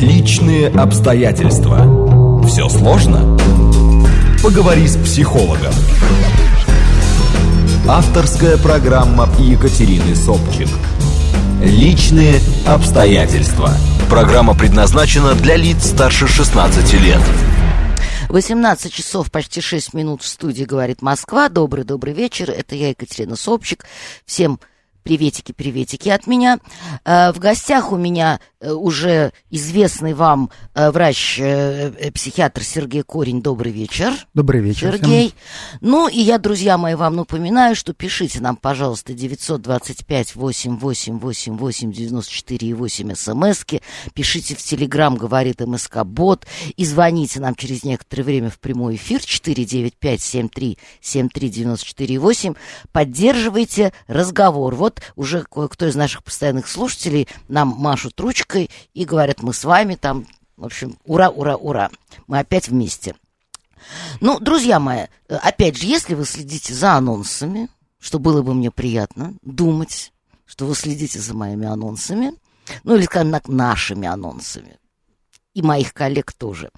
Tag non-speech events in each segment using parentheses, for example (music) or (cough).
Личные обстоятельства. Все сложно? Поговори с психологом. Авторская программа Екатерины Собчик. Личные обстоятельства. Программа предназначена для лиц старше 16 лет. 18 часов почти 6 минут в студии говорит Москва. Добрый-добрый вечер. Это я, Екатерина Собчик. Всем Приветики, приветики от меня. Э, в гостях у меня э, уже известный вам э, врач-психиатр Сергей Корень. Добрый вечер. Добрый вечер. Сергей. Всем. Ну, и я, друзья мои, вам напоминаю, что пишите нам, пожалуйста, 925-8888-94 смски. Пишите в Телеграм, говорит МСК Бот. И звоните нам через некоторое время в прямой эфир 495-73-73-94 Поддерживайте разговор. Вот вот уже кое-кто из наших постоянных слушателей нам машут ручкой и говорят, мы с вами там, в общем, ура, ура, ура, мы опять вместе. Ну, друзья мои, опять же, если вы следите за анонсами, что было бы мне приятно думать, что вы следите за моими анонсами, ну или, скажем так, нашими анонсами, и моих коллег тоже,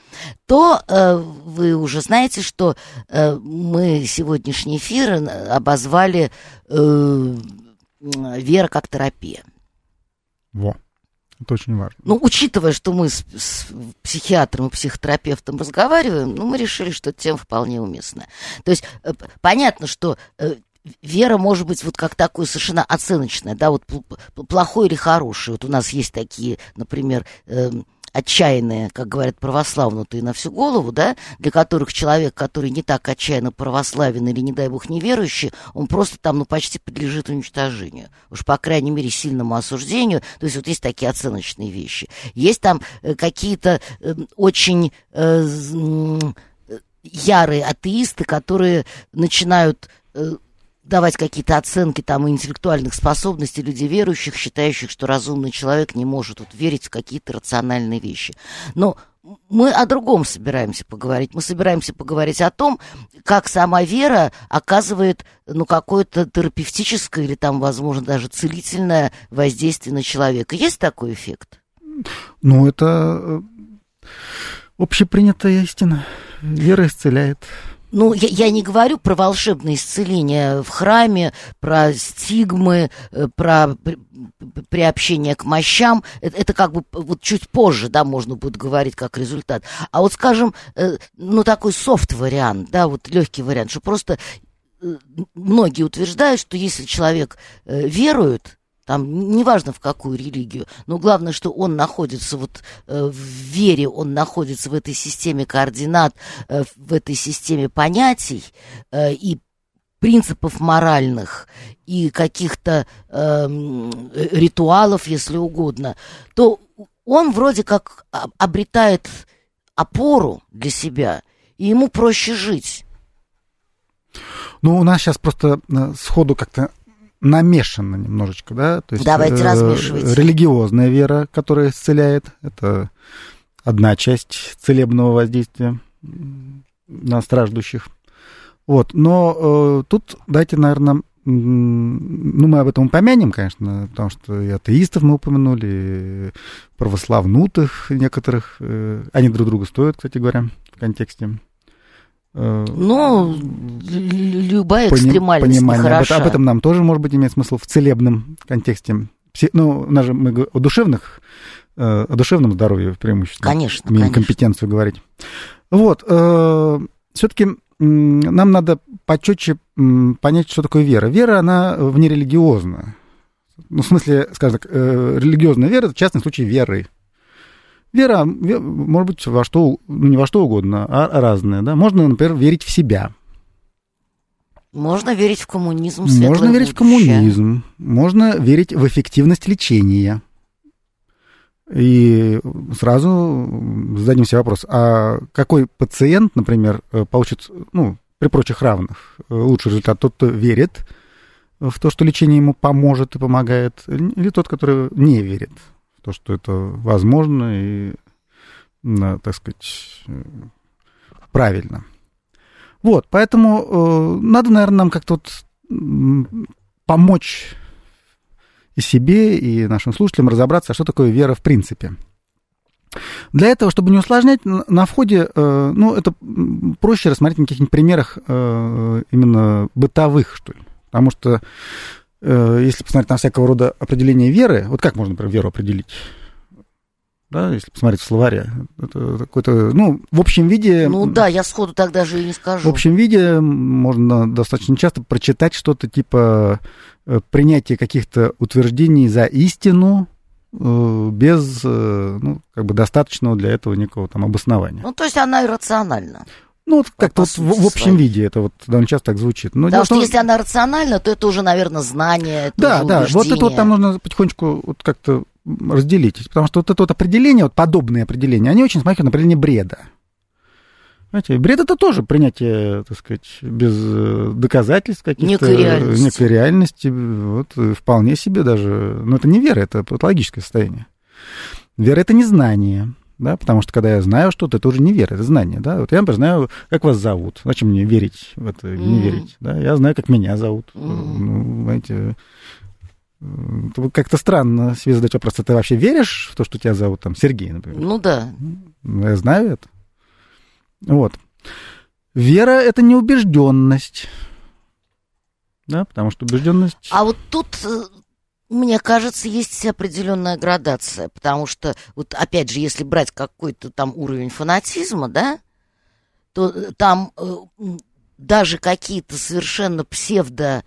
то э, вы уже знаете, что э, мы сегодняшний эфир э, обозвали э, вера как терапия. Во. Это очень важно. Ну, учитывая, что мы с, с психиатром и психотерапевтом разговариваем, ну, мы решили, что эта тема вполне уместная. То есть э, понятно, что э, вера может быть вот как такое совершенно оценочное, да, вот плохой или хороший. Вот у нас есть такие, например, эм, отчаянные, как говорят православнутые на всю голову, да, для которых человек, который не так отчаянно православен или, не дай бог, неверующий, он просто там, ну, почти подлежит уничтожению. Уж, по крайней мере, сильному осуждению. То есть вот есть такие оценочные вещи. Есть там э, какие-то э, очень э, ярые атеисты, которые начинают давать какие-то оценки там интеллектуальных способностей людей верующих, считающих, что разумный человек не может вот, верить в какие-то рациональные вещи. Но мы о другом собираемся поговорить. Мы собираемся поговорить о том, как сама вера оказывает ну, какое-то терапевтическое или там, возможно, даже целительное воздействие на человека. Есть такой эффект? Ну, это э, общепринятая истина. Вера исцеляет. Ну, я, я не говорю про волшебное исцеление в храме, про стигмы, э, про приобщение к мощам. Это, это как бы вот чуть позже, да, можно будет говорить как результат. А вот, скажем, э, ну, такой софт-вариант, да, вот легкий вариант, что просто э, многие утверждают, что если человек верует, там неважно в какую религию, но главное, что он находится вот э, в вере, он находится в этой системе координат, э, в этой системе понятий э, и принципов моральных и каких-то э, ритуалов, если угодно, то он вроде как обретает опору для себя, и ему проще жить. Ну, у нас сейчас просто э, сходу как-то намешано немножечко, да? То есть, Давайте э, размешивать. Религиозная вера, которая исцеляет, это одна часть целебного воздействия на страждущих. Вот, но э, тут дайте, наверное, ну, мы об этом упомянем, конечно, потому что и атеистов мы упомянули, и православнутых некоторых. Э, они друг друга стоят, кстати говоря, в контексте. Ну, любая экстремальность понимание. Об, об этом нам тоже, может быть, имеет смысл в целебном контексте. Ну, у нас же мы о душевных, э, о душевном здоровье преимущественно. Конечно, конечно. компетенцию говорить. Вот, э, все-таки нам надо почетче понять, что такое вера. Вера, она внерелигиозна. Ну, в смысле, скажем так, э, религиозная вера, это частный случай веры. Вера, может быть, во что, ну, не во что угодно, а разная, да. Можно, например, верить в себя. Можно верить в коммунизм, Можно верить будущее. в коммунизм. Можно верить в эффективность лечения. И сразу зададим себе вопрос, а какой пациент, например, получит, ну, при прочих равных, лучший результат? Тот, кто верит в то, что лечение ему поможет и помогает, или тот, который не верит? То, что это возможно и, так сказать, правильно. Вот, поэтому э, надо, наверное, нам как-то вот помочь и себе, и нашим слушателям разобраться, что такое вера в принципе. Для этого, чтобы не усложнять, на входе, э, ну, это проще рассмотреть на каких-нибудь примерах э, именно бытовых, что ли. Потому что если посмотреть на всякого рода определение веры, вот как можно, например, веру определить? да, если посмотреть в словаре. Это какой-то, ну, в общем виде... Ну да, я сходу так даже и не скажу. В общем виде можно достаточно часто прочитать что-то типа принятия каких-то утверждений за истину, Э, без, э, ну, как бы достаточного для этого никакого там обоснования. Ну, то есть она иррациональна. Ну, вот как-то вот в, в общем виде это вот довольно часто так звучит. Но Потому что том... если она рациональна, то это уже, наверное, знание, это Да, да, вот это вот там нужно потихонечку вот как-то разделить. Потому что вот это вот определение, вот подобные определения, они очень смахивают на определение бреда. Знаете, бред это тоже принятие, так сказать, без э, доказательств каких-то. Некой реальности. Некой реальности. Вот, э, вполне себе даже. Но это не вера, это патологическое состояние. Вера это не знание. Да, потому что когда я знаю что-то, это уже не вера, это знание, да. Вот я, например, знаю, как вас зовут. Зачем мне верить в это, mm. не верить, да? Я знаю, как меня зовут. Mm. Ну, знаете, как-то странно себе задать вопрос, ты вообще веришь в то, что тебя зовут там Сергей, например? Ну да. Ну, я знаю это. Вот. Вера — это неубежденность. Да, потому что убежденность... А вот тут, э, мне кажется, есть определенная градация, потому что, вот опять же, если брать какой-то там уровень фанатизма, да, то э, там э, даже какие-то совершенно псевдо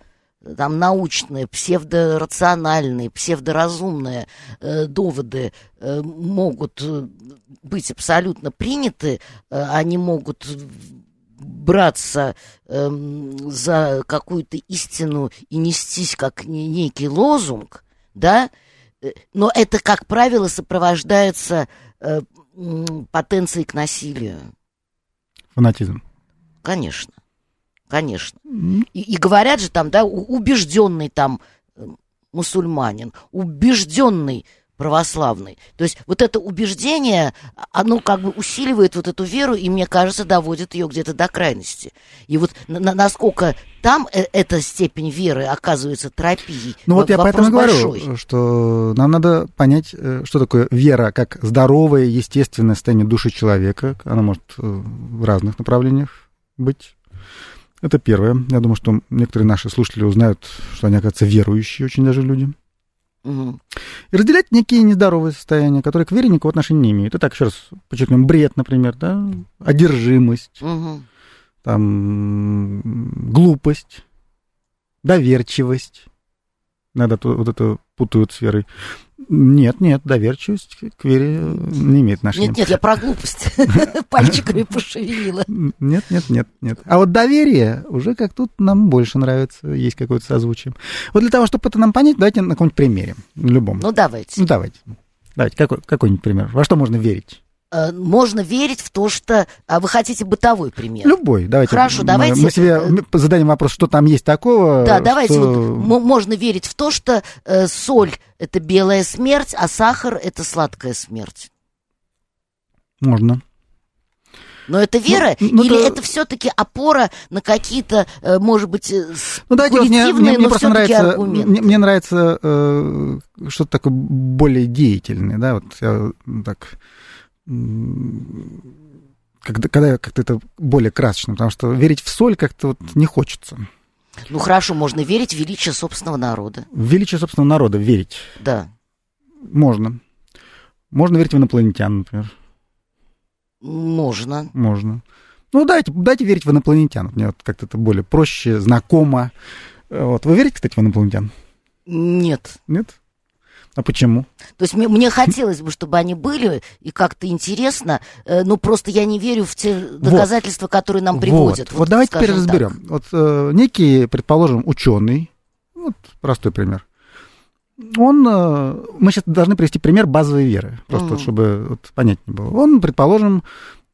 там научные, псевдорациональные, псевдоразумные э, доводы э, могут э, быть абсолютно приняты, э, они могут браться э, за какую-то истину и нестись как некий лозунг, да, э, но это, как правило, сопровождается э, потенцией к насилию. Фанатизм. Конечно. Конечно. И, и говорят же там, да, убежденный там э, мусульманин, убежденный православный. То есть вот это убеждение, оно как бы усиливает вот эту веру, и, мне кажется, доводит ее где-то до крайности. И вот на, насколько там э эта степень веры оказывается терапией. Ну вот я поэтому большой. говорю, что нам надо понять, э, что такое вера как здоровое, естественное состояние души человека. Она может в разных направлениях быть. Это первое. Я думаю, что некоторые наши слушатели узнают, что они, оказывается, верующие очень даже люди. Угу. И разделять некие нездоровые состояния, которые к вере никакого отношения не имеют. Итак, еще раз подчеркнем, бред, например, да, одержимость, угу. там, глупость, доверчивость. Надо вот это путают с верой. Нет, нет, доверчивость к вере не имеет отношения. Нет, нет, я про глупость. (laughs) Пальчиками пошевелила. Нет, нет, нет, нет. А вот доверие уже как тут нам больше нравится, есть какое-то созвучие. Вот для того, чтобы это нам понять, давайте на каком-нибудь примере, любом. Ну, давайте. Ну, давайте. Давайте, какой, какой-нибудь пример. Во что можно верить? Э, можно верить в то, что... А вы хотите бытовой пример? Любой, давайте. Хорошо, давайте... Мы себе э, зададим вопрос, что там есть такого. Да, давайте. Что... Вот, можно верить в то, что э, соль — это белая смерть, а сахар — это сладкая смерть. Можно. Но это вера ну, ну, или то... это все-таки опора на какие-то, э, может быть, ну, давайте, вот мне, мне, мне просто нравится, аргументы? Мне, мне нравится э, что-то такое более деятельное, да, вот я так когда, когда как-то это более красочно, потому что верить в соль как-то вот не хочется. Ну хорошо, можно верить в величие собственного народа. В величие собственного народа верить. Да. Можно. Можно верить в инопланетян, например. Можно. Можно. Ну, дайте, дайте верить в инопланетян. Мне вот как-то это более проще, знакомо. Вот. Вы верите, кстати, в инопланетян? Нет. Нет? А почему? То есть мне, мне хотелось бы, чтобы они были, и как-то интересно, э, но просто я не верю в те доказательства, вот. которые нам приводят. Вот, вот, вот давайте теперь разберем. Так. Вот э, некий, предположим, ученый, вот простой пример, он, э, мы сейчас должны привести пример базовой веры, просто mm. чтобы вот, понятнее было. Он, предположим,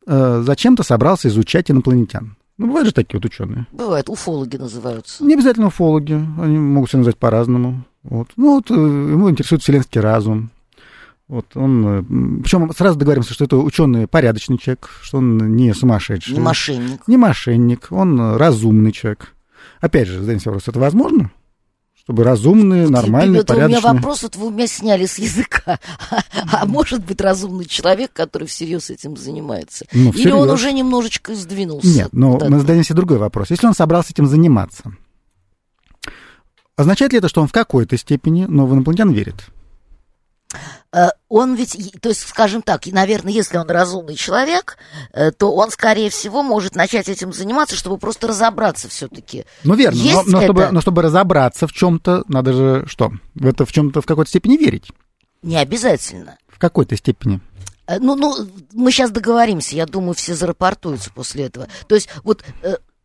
э, зачем-то собрался изучать инопланетян. Ну, бывают же такие вот ученые. Бывает, уфологи называются. Не обязательно уфологи, они могут себя назвать по-разному. Вот. Ну, вот э, ему интересует вселенский разум. Вот он, э, причем сразу договоримся, что это ученый порядочный человек, что он не сумасшедший. Не мошенник. Не мошенник, он разумный человек. Опять же, задайте вопрос, это возможно? Чтобы разумные, нормальные, это порядочные. У меня вопрос, вот вы у меня сняли с языка. (laughs) А может быть разумный человек, который всерьез этим занимается? Ну, Или всерьез. он уже немножечко сдвинулся? Нет, но мы задаем себе другой вопрос. Если он собрался этим заниматься, означает ли это, что он в какой-то степени, но в инопланетян верит? Э, Он ведь, то есть, скажем так, наверное, если он разумный человек, э, то он, скорее всего, может начать этим заниматься, чтобы просто разобраться все-таки. Ну, верно, но, Есть но чтобы, это? но чтобы разобраться в чем-то, надо же что? В это в чем-то в какой-то степени верить. Не обязательно. В какой-то степени. Э, Ну, ну, мы сейчас договоримся, я думаю, все зарапортуются после этого. То есть, вот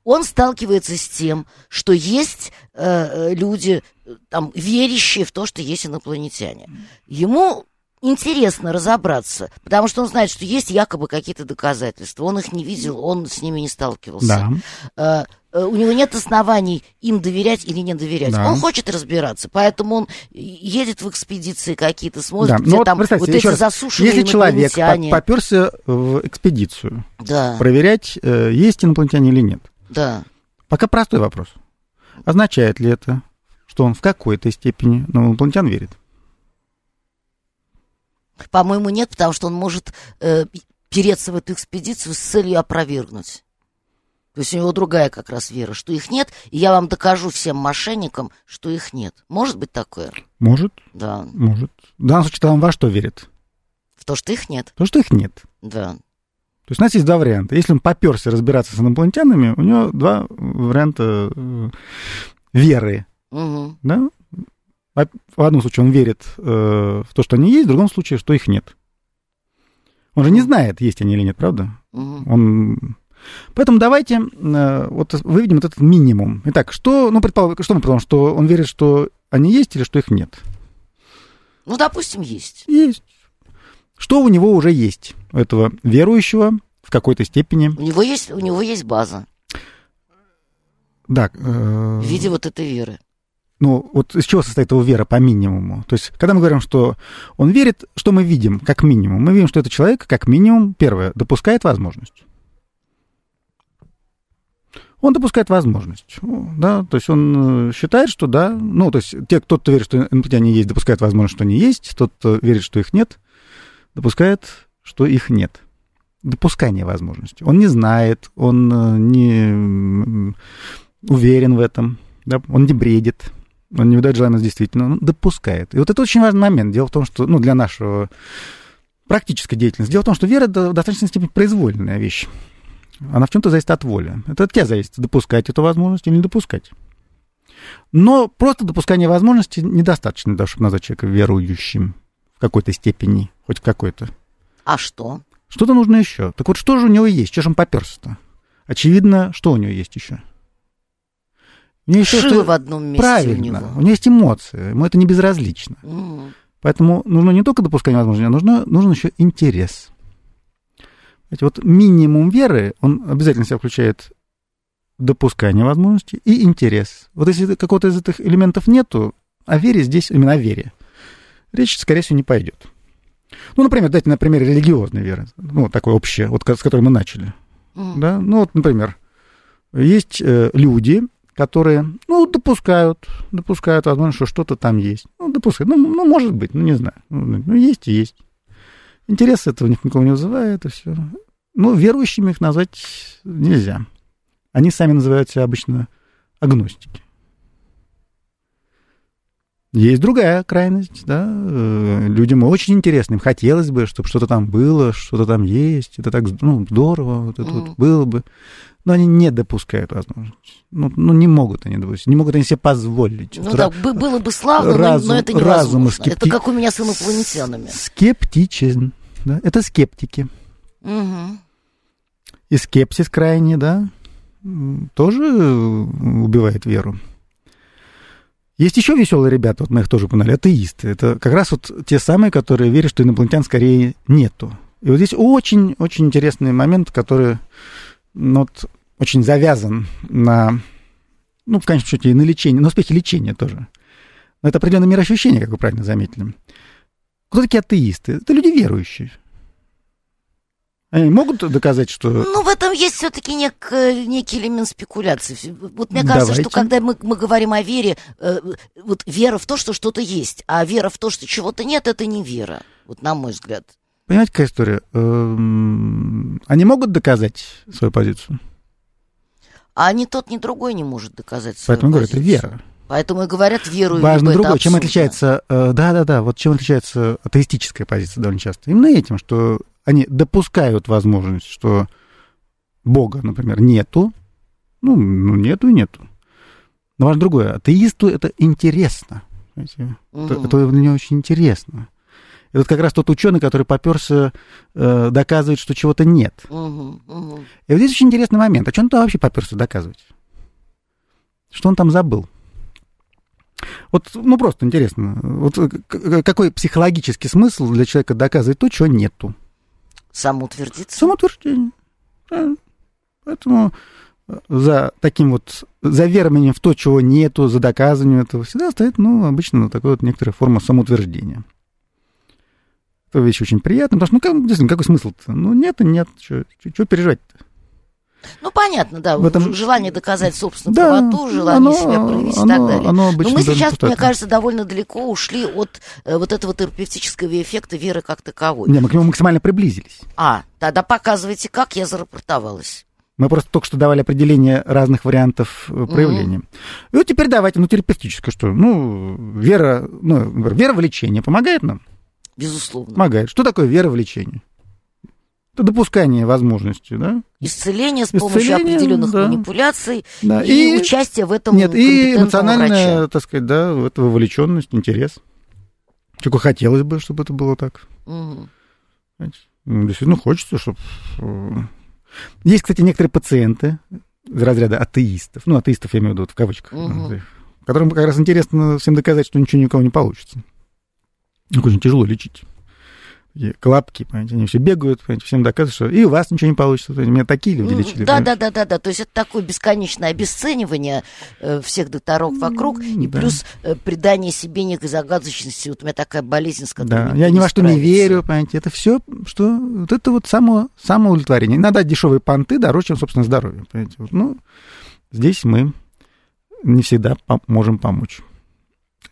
он сталкивается с тем, что есть э, э, люди, э, там, верящие в то, что есть инопланетяне. Ему интересно разобраться, потому что он знает, что есть якобы какие-то доказательства. Он их не видел, он с ними не сталкивался. Да. Э, э, у него нет оснований им доверять или не доверять. Да. Он хочет разбираться, поэтому он едет в экспедиции какие-то, смотрит, Да. где Ну, там вот эти раз, засушенные Если человек поперся в экспедицию, Да, проверять, есть инопланетяне или нет. Да. Пока простой вопрос. Означает ли это, что он в какой-то степени но в инопланетян верит? По-моему, нет, потому что он может э, переться в эту экспедицию с целью опровергнуть. То есть у него другая как раз вера, что их нет, и я вам докажу всем мошенникам, что их нет. Может быть такое? Может, Да. может. В данном случае он во что верит? В то, что их нет. То, что их нет. Да. То есть у нас есть два варианта. Если он поперся разбираться с инопланетянами, у него два варианта э, веры. Мгм. Да? В одном случае он верит э, в то, что они есть, в другом случае, что их нет. Он же не знает, есть они или нет, правда? Мгм. Он... Поэтому давайте э, вот выведем вот этот минимум. Итак, что, ну, предположим, что мы предположим, что он верит, что они есть или что их нет? Ну, допустим, есть. Есть. Что у него уже есть, у этого верующего в какой-то степени? У него есть, у него есть база Да. э, в виде вот этой веры. ну, вот из чего состоит его вера по минимуму? То есть, когда мы говорим, что он верит, что мы видим как минимум? Мы видим, что этот человек как минимум, первое, допускает возможность. Он допускает возможность, да, то есть он э, считает, что да, ну, то есть те, кто верит, что инопланетяне есть, допускает возможность, что они есть, тот, кто верит, что их нет, допускает, что их нет. Допускание возможности. Он не знает, он э, не уверен в этом, да, он не бредит, он не выдает желаемость действительно, он допускает. И вот это очень важный момент. Дело в том, что, ну, для нашего практической деятельности, дело в том, что вера в достаточной степени произвольная вещь. Она в чем-то зависит от воли. Это от тебя зависит, допускать эту возможность или не допускать. Но просто допускание возможности недостаточно, да, чтобы назвать человека верующим в какой-то степени, хоть какой-то. А что? Что-то нужно еще. Так вот, что же у него есть? Он поперся-то? Очевидно, что у него есть еще? У него Шило что- в одном месте Правильно. у него. У него есть эмоции. Ему это не безразлично. М. Поэтому нужно не только допускание возможности, а нужно, нужен еще интерес. Знаете, вот минимум веры, он обязательно себя включает допускание возможности и интерес. Вот если какого-то из этих элементов нету, о вере здесь, именно о вере, речь, скорее всего, не пойдет. Ну, например, дайте на примере религиозной веры, ну, такой общей, вот с которой мы начали. М. Да? Ну, вот, например, есть э, люди, которые, ну, допускают, допускают возможно, что что-то там есть. Ну, допускают. Ну, ну, может быть, ну, не знаю. Ну, ну, есть и есть. Интерес этого них никого не вызывает, и все. Ну, верующими их назвать нельзя. Они сами называют себя обычно агностики. Есть другая крайность, да, э, людям очень интересно, им хотелось бы, чтобы что-то там было, что-то там есть, это так, ну, здорово, вот это Мгм. вот было бы, но они не допускают возможность, ну, ну, не могут они допустить, не могут они себе позволить. Ну Ра- да, бы- было бы славно, но- разум- но, это разум и невозможно. скепти- Это как у меня с инопланетянами. Скептичен, да, это скептики. Мгм. И скепсис крайний, да, тоже э, убивает веру. Есть еще веселые ребята, вот мы их тоже упоминали, атеисты. Это как раз вот те самые, которые верят, что инопланетян скорее нету. И вот здесь очень-очень интересный момент, который ну, вот, очень завязан на, ну, в конечном счете, и на лечение, на успехе лечения тоже. Но это определенное мироощущение, как вы правильно заметили. Кто такие атеисты? Это люди верующие. Они могут доказать, что... Ну, в этом есть все-таки нек, некий элемент спекуляции. Вот мне кажется, Давайте. что когда мы, мы говорим о вере, э, вот вера в то, что что-то есть, а вера в то, что чего-то нет, это не вера, вот на мой взгляд. Понимаете, какая история? Эм, они могут доказать свою позицию? А ни тот, ни другой не может доказать свою Поэтому позицию. говорю, это вера. Поэтому и говорят веру Важно другое. Чем отличается, э, да-да-да, вот чем отличается атеистическая позиция довольно часто? Именно этим, что они допускают возможность, что Бога, например, нету, ну, ну нету и нету. Но важно другое. Атеисту это интересно. Угу. Это, это для него очень интересно. Вот как раз тот ученый, который поперся, э, доказывает, что чего-то нет. Угу, угу. И вот здесь очень интересный момент. А что он там вообще поперся доказывать? Что он там забыл? Вот, ну, просто интересно. Вот какой психологический смысл для человека доказывать то, чего нету? Самоутвердиться? Самоутверждение. Да. Поэтому э, за таким вот, за верованием в то, чего нету, за доказыванием этого всегда стоит, ну, обычно такая вот некоторая форма самоутверждения. Это вещь очень приятная, потому что, ну, как, действительно, какой смысл-то? Ну, нет и нет, что переживать-то? Ну, понятно, да, в этом... желание доказать собственную да, правоту, желание оно, себя проявить оно, и так далее. Оно Но мы сейчас, мне кажется, довольно далеко ушли от э, вот этого терапевтического эффекта веры как таковой. Не, мы к нему максимально приблизились. А, тогда показывайте, как я зарапортовалась. Мы просто только что давали определение разных вариантов э, проявления. Mm-hmm. И вот теперь давайте, ну, терапевтическое что? Ну, вера, ну, вера в лечение помогает нам? Безусловно. Помогает. Что такое вера в лечение? Это допускание возможности, да? Исцеление с помощью Исцеление, определенных да. манипуляций да. и, и участие в этом Нет, и эмоциональная, врача. так сказать, да, в это вовлеченность, интерес. Только хотелось бы, чтобы это было так. Угу. Действительно хочется, чтобы... Э, есть, кстати, некоторые пациенты из разряда атеистов, ну, атеистов я имею в виду в кавычках, угу. которым как раз интересно всем доказать, что ничего никого не получится. Их очень тяжело лечить клапки, понимаете, они все бегают, понимаете, всем доказывают, что и у вас ничего не получится. Меня такие люди лечили. Да, да, да, да, да. То есть это такое бесконечное обесценивание э, всех докторов вокруг, и да. плюс э, придание себе некой загадочности. Вот у меня такая болезнь, с которой Да, я ни во что не верю, понимаете, это все, что вот это вот само, самоудовлетворение. Надо дешевые понты дороже, чем, собственно, здоровье. Понимаете? Вот, ну, здесь мы не всегда можем помочь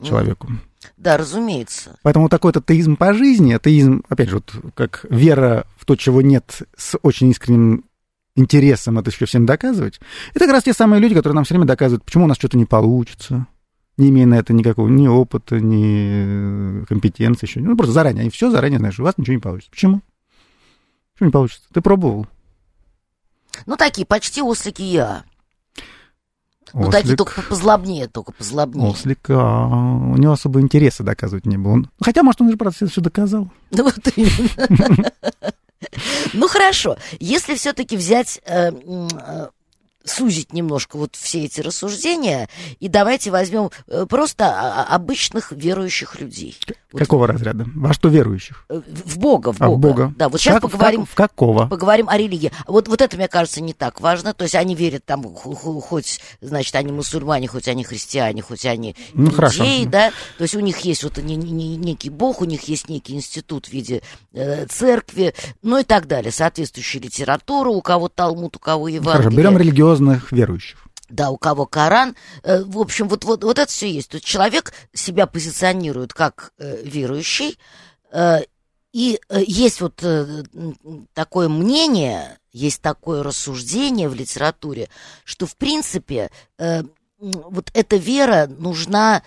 человеку. Mm. Да, разумеется. Поэтому такой вот атеизм по жизни, атеизм, опять же, вот как вера в то, чего нет, с очень искренним интересом это еще всем доказывать. Это как раз те самые люди, которые нам все время доказывают, почему у нас что-то не получится, не имея на это никакого ни опыта, ни компетенции еще. Ну, просто заранее. Они все заранее что у вас ничего не получится. Почему? Почему не получится? Ты пробовал? Ну, такие почти ослики я. Ну, такие только позлобнее, только позлобнее. Ослик, а, у него особо интереса доказывать не было. Хотя, может, он же, правда, все доказал. (laughs) Ну, вот именно. (laughs) Ну, хорошо. Если все-таки взять э, э, сузить немножко вот все эти рассуждения, и давайте возьмем э, просто обычных верующих людей. Какого вот, разряда? Во что верующих? Э, в Бога, в Бога. А, в Бога. Да, вот сейчас как, поговорим... В, какого? Поговорим о религии. Вот, вот это, мне кажется, не так важно. То есть они верят там, хоть, значит, они мусульмане, хоть они христиане, хоть они ну, иудеи, да. То есть у них есть вот не, не, некий Бог, у них есть некий институт в виде э, церкви, ну и так далее. Соответствующая литература, у кого Талмуд, у кого Евангелие. Хорошо, берем религиозных верующих да, у кого Коран. Э, в общем, вот, вот, вот это все есть. Есть человек себя позиционирует как э, верующий, э, и есть вот такое мнение, есть такое рассуждение в литературе, что, в принципе, вот эта вера нужна,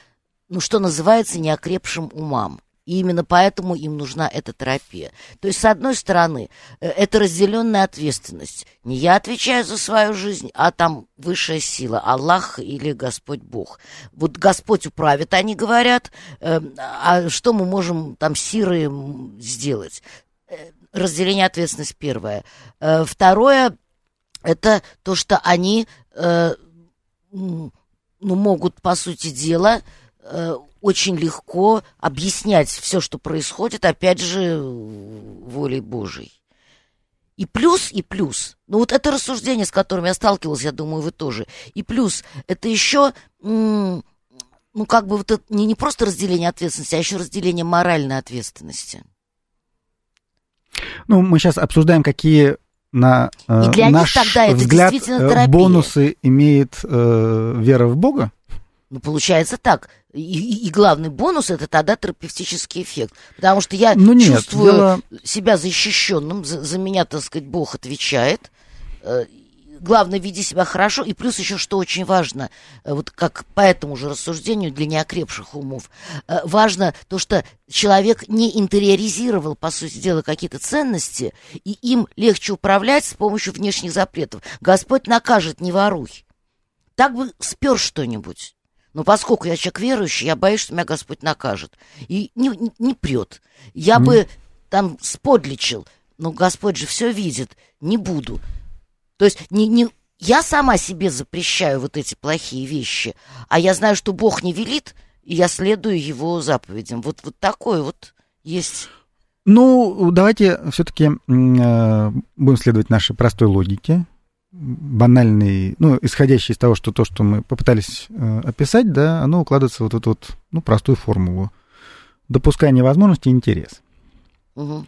ну, что называется, неокрепшим умам. И именно поэтому им нужна эта терапия. То есть, с одной стороны, э, это разделенная ответственность. Не я отвечаю за свою жизнь, а там высшая сила, Аллах или Господь Бог. Вот Господь управит, они говорят, э, а что мы можем там сиры сделать? Э, разделение ответственности первое. Второе, это то, что они ну, могут, по сути дела, очень легко объяснять все, что происходит, опять же, волей Божией. И плюс, и плюс. Ну вот это рассуждение, с которым я сталкивалась, я думаю, вы тоже. И плюс, это еще, ну как бы вот это не, не просто разделение ответственности, а еще разделение моральной ответственности. Ну, мы сейчас обсуждаем, какие на э, И для них наш тогда это взгляд э, терапия. бонусы имеет э, вера в Бога. Ну, получается так. И, и- главный бонус это тогда терапевтический эффект. Потому что я Ну, нет, чувствую дело- себя защищенным, за, за меня, так сказать, Бог отвечает. Э, Главное, веди себя хорошо. И плюс еще, что очень важно, э, вот как по этому же рассуждению для неокрепших умов, э, важно то, что человек не интериоризировал, по сути дела, какие-то ценности, и им легче управлять с помощью внешних запретов. Господь накажет, не воруй. Так бы спер что-нибудь. Но поскольку я человек верующий, я боюсь, что меня Господь накажет. И не, не, не прет. Я бы там сподличил, но Господь же все видит. Не буду. То есть не, не, я сама себе запрещаю вот эти плохие вещи, а я знаю, что Бог не велит, и я следую Его заповедям. Вот, вот такое вот есть. Ну, давайте все-таки будем следовать нашей простой логике, банальной, ну, исходящей из того, что то, что мы попытались э, описать, да, оно укладывается в вот эту вот, ну, простую формулу. Допускание возможности и интерес. Мгм.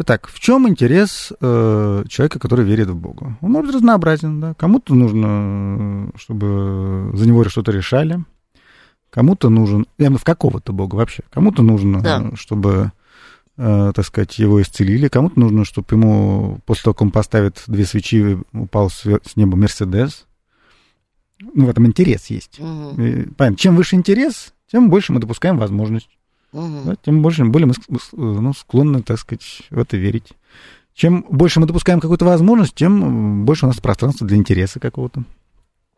Итак, в чем интерес э, человека, который верит в Бога? Он может разнообразен, да. Кому-то нужно, э, чтобы за него что-то решали. Кому-то нужен, я в какого-то Бога вообще. Кому-то нужно, Да. э, чтобы, так сказать, его исцелили. Кому-то нужно, чтобы ему, после того, как он поставит две свечи, упал с с неба Мерседес. Ну, в этом интерес есть. Мгм. И, понятно. Чем выше интерес, тем больше мы допускаем возможность. Мгм. Да, тем больше, более мы ск- ну, склонны, так сказать, в это верить. Чем больше мы допускаем какую-то возможность, тем больше у нас пространства для интереса какого-то.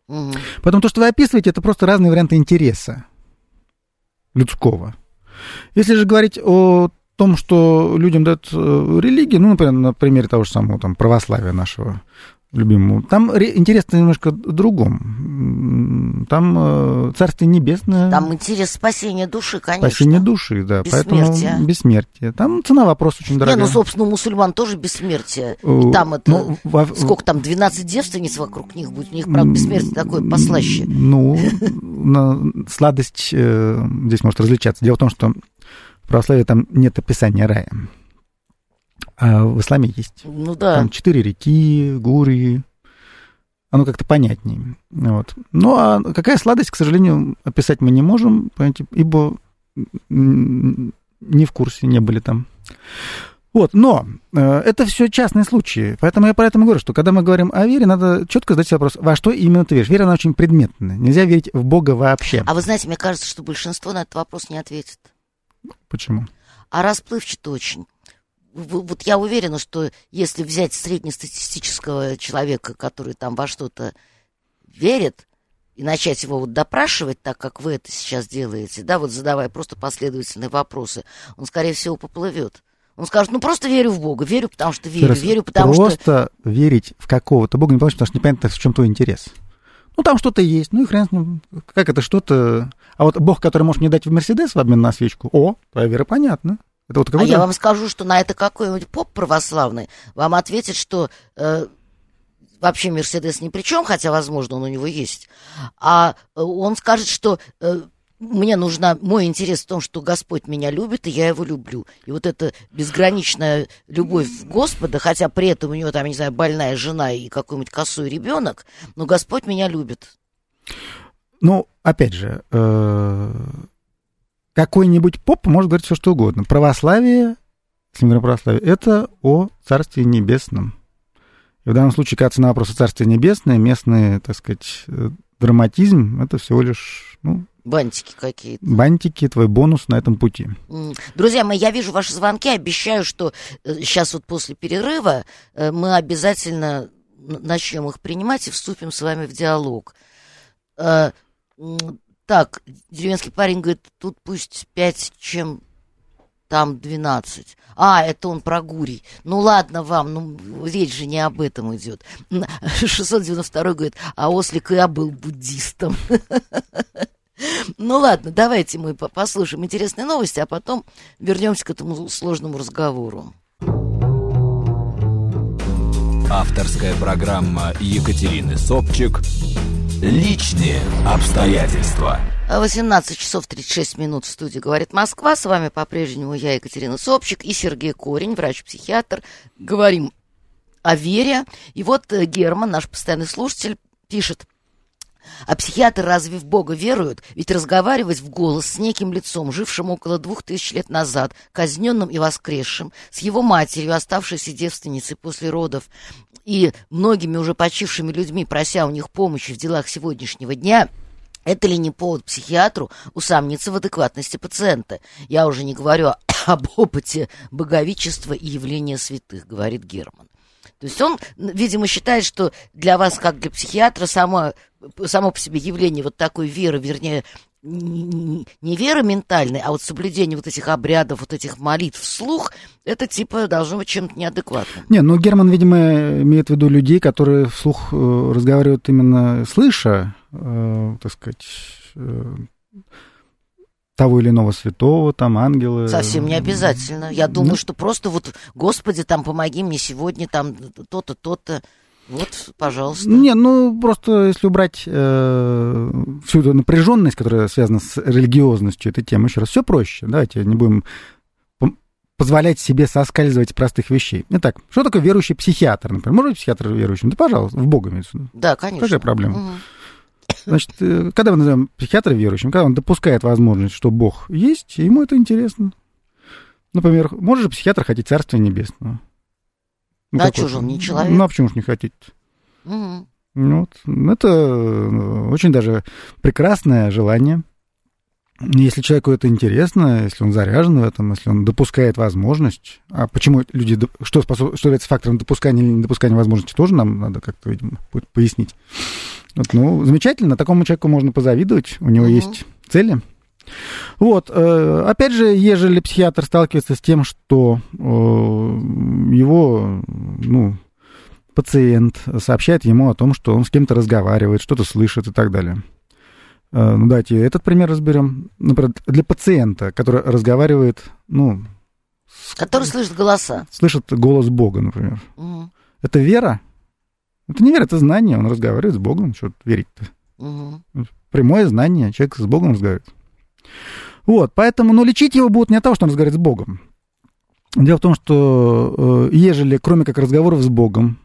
Мгм. Поэтому то, что вы описываете, это просто разные варианты интереса людского. Если же говорить о том, что людям дают э, религии, ну, например, на примере того же самого там, православия нашего любимого, там ре- интерес немножко другом. Там э, Царствие Небесное... Там интерес спасения души, конечно. Спасение души, да. Бессмертие. Поэтому бессмертие. Там цена вопрос очень Не, дорогая. ну, собственно, у мусульман тоже бессмертие. Э, И там это... ну, во- Сколько там, 12 девственниц вокруг них будет? У них, правда, бессмертие такое послаще. Ну, сладость э, здесь может различаться. Дело в том, что православии там нет описания рая. А в исламе есть. Ну да. Там четыре реки, гурии. Оно как-то понятнее. Вот. Ну, а какая сладость, к сожалению, описать мы не можем, понимаете, ибо не в курсе, не были там. Вот, но э, это все частные случаи. Поэтому я поэтому говорю, что когда мы говорим о вере, надо четко задать себе вопрос, во что именно ты веришь. Вера, она очень предметная. Нельзя верить в Бога вообще. А вы знаете, мне кажется, что большинство на этот вопрос не ответит. Почему? А расплывчато очень. Вот я уверена, что если взять среднестатистического человека, который там во что-то верит, и начать его вот допрашивать так, как вы это сейчас делаете, да, вот задавая просто последовательные вопросы, он, скорее всего, поплывет. Он скажет, ну просто верю в Бога, верю, потому что верю, раз, верю, потому что... Просто верить в какого-то Бога не получится, потому что непонятно, в чем твой интерес. Ну, там что-то есть, ну и хрен с ним. Как это что-то... А вот Бог, который может мне дать в Мерседес в обмен на свечку, о, твоя вера понятна. Это вот А я вам скажу, что на это какой-нибудь поп православный вам ответит, что э, вообще Мерседес ни при чем, хотя, возможно, он у него есть. А э, он скажет, что э, мне нужна, мой интерес в том, что Господь меня любит, и я его люблю. И вот эта безграничная любовь Господа, хотя при этом у него там, не знаю, больная жена и какой-нибудь косой ребенок, но Господь меня любит. Ну, опять же, э, какой-нибудь поп может говорить все что угодно. Православие, про православие, это о Царстве Небесном. И в данном случае, когда цена вопроса Царствие Небесное, местный, так сказать, э, драматизм, это всего лишь, ну, Бантики какие-то. бантики, твой бонус на этом пути. Друзья мои, я вижу ваши звонки, обещаю, что сейчас вот после перерыва э, мы обязательно начнем их принимать и вступим с вами в диалог. Э, Так, деревенский парень говорит, тут пусть 5, чем там 12. А, это он про Гурий. Ну ладно вам, ну речь же не об этом идет. М, 692 говорит, а Ослик я был буддистом. (laughs) Ну ладно, давайте мы по- послушаем интересные новости, а потом вернемся к этому сложному разговору. Авторская программа Екатерины Собчик «Личные обстоятельства». 18 часов 36 минут в студии «Говорит Москва». С вами по-прежнему я, Екатерина Собчик и Сергей Корень, врач-психиатр. Говорим о вере. И вот э, Герман, наш постоянный слушатель, пишет. А психиатры разве в Бога веруют? Ведь разговаривать в голос с неким лицом, жившим около двух тысяч лет назад, казненным и воскресшим, с его матерью, оставшейся девственницей после родов, и многими уже почившими людьми, прося у них помощи в делах сегодняшнего дня, это ли не повод психиатру усомниться в адекватности пациента? Я уже не говорю (coughs) об опыте боговичества и явления святых, говорит Герман. То есть он, видимо, считает, что для вас, как для психиатра, само, само по себе явление вот такой веры, вернее, не, не вера ментальная, а вот соблюдение вот этих обрядов, вот этих молитв вслух, это типа должно быть чем-то неадекватным. Не, ну Герман, видимо, имеет в виду людей, которые вслух э, разговаривают именно слыша, э, так сказать, э, того или иного святого, там, ангелы. Совсем не обязательно. Я думаю, ну, что просто вот, Господи, там, помоги мне сегодня, там, то-то, то-то. Вот, пожалуйста. Не, ну просто если убрать э, всю эту напряженность, которая связана с религиозностью этой темы, еще раз, все проще. Давайте не будем позволять себе соскальзывать простых вещей. Итак, что такое верующий психиатр, например? Может быть, психиатр верующим? Да, пожалуйста, в Бога имеется Да, конечно. Какая проблема? Угу. Значит, э, когда мы называем психиатра верующим, когда он допускает возможность, что Бог есть, ему это интересно. Например, может же психиатр хотеть Царствия Небесного? Ну, да, же он не человек? Ну, а почему же не хотите? Угу. Вот. Это э, очень даже прекрасное желание. Если человеку это интересно, если он заряжен в этом, если он допускает возможность, а почему люди, что, способ, что является фактором допускания или недопускания возможности, тоже нам надо как-то, видимо, будет пояснить. Вот, ну, замечательно, такому человеку можно позавидовать, у него угу. есть цели. Вот, э, опять же, ежели психиатр сталкивается с тем, что э, его, ну, пациент сообщает ему о том, что он с кем-то разговаривает, что-то слышит и так далее. Э, ну, давайте этот пример разберем. Например, для пациента, который разговаривает, ну... С... Который слышит голоса. Слышит голос Бога, например. Угу. Это вера? Это не вера, это знание. Он разговаривает с Богом. Что верить-то? Угу. Прямое знание. Человек с Богом разговаривает. Вот, поэтому, ну, лечить его будут не от того, что он разговаривает с Богом. Дело в том, что э, ежели, кроме как разговоров с Богом,